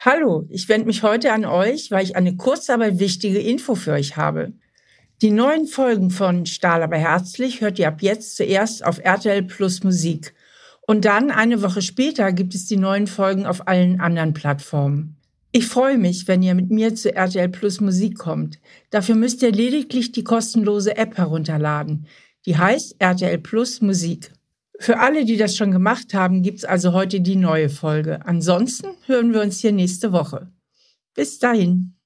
Hallo, ich wende mich heute an euch, weil ich eine kurze, aber wichtige Info für euch habe. Die neuen Folgen von Stahl aber herzlich hört ihr ab jetzt zuerst auf RTL Plus Musik. Und dann eine Woche später gibt es die neuen Folgen auf allen anderen Plattformen. Ich freue mich, wenn ihr mit mir zu RTL Plus Musik kommt. Dafür müsst ihr lediglich die kostenlose App herunterladen. Die heißt RTL Plus Musik. Für alle, die das schon gemacht haben, gibt's also heute die neue Folge. Ansonsten hören wir uns hier nächste Woche. Bis dahin.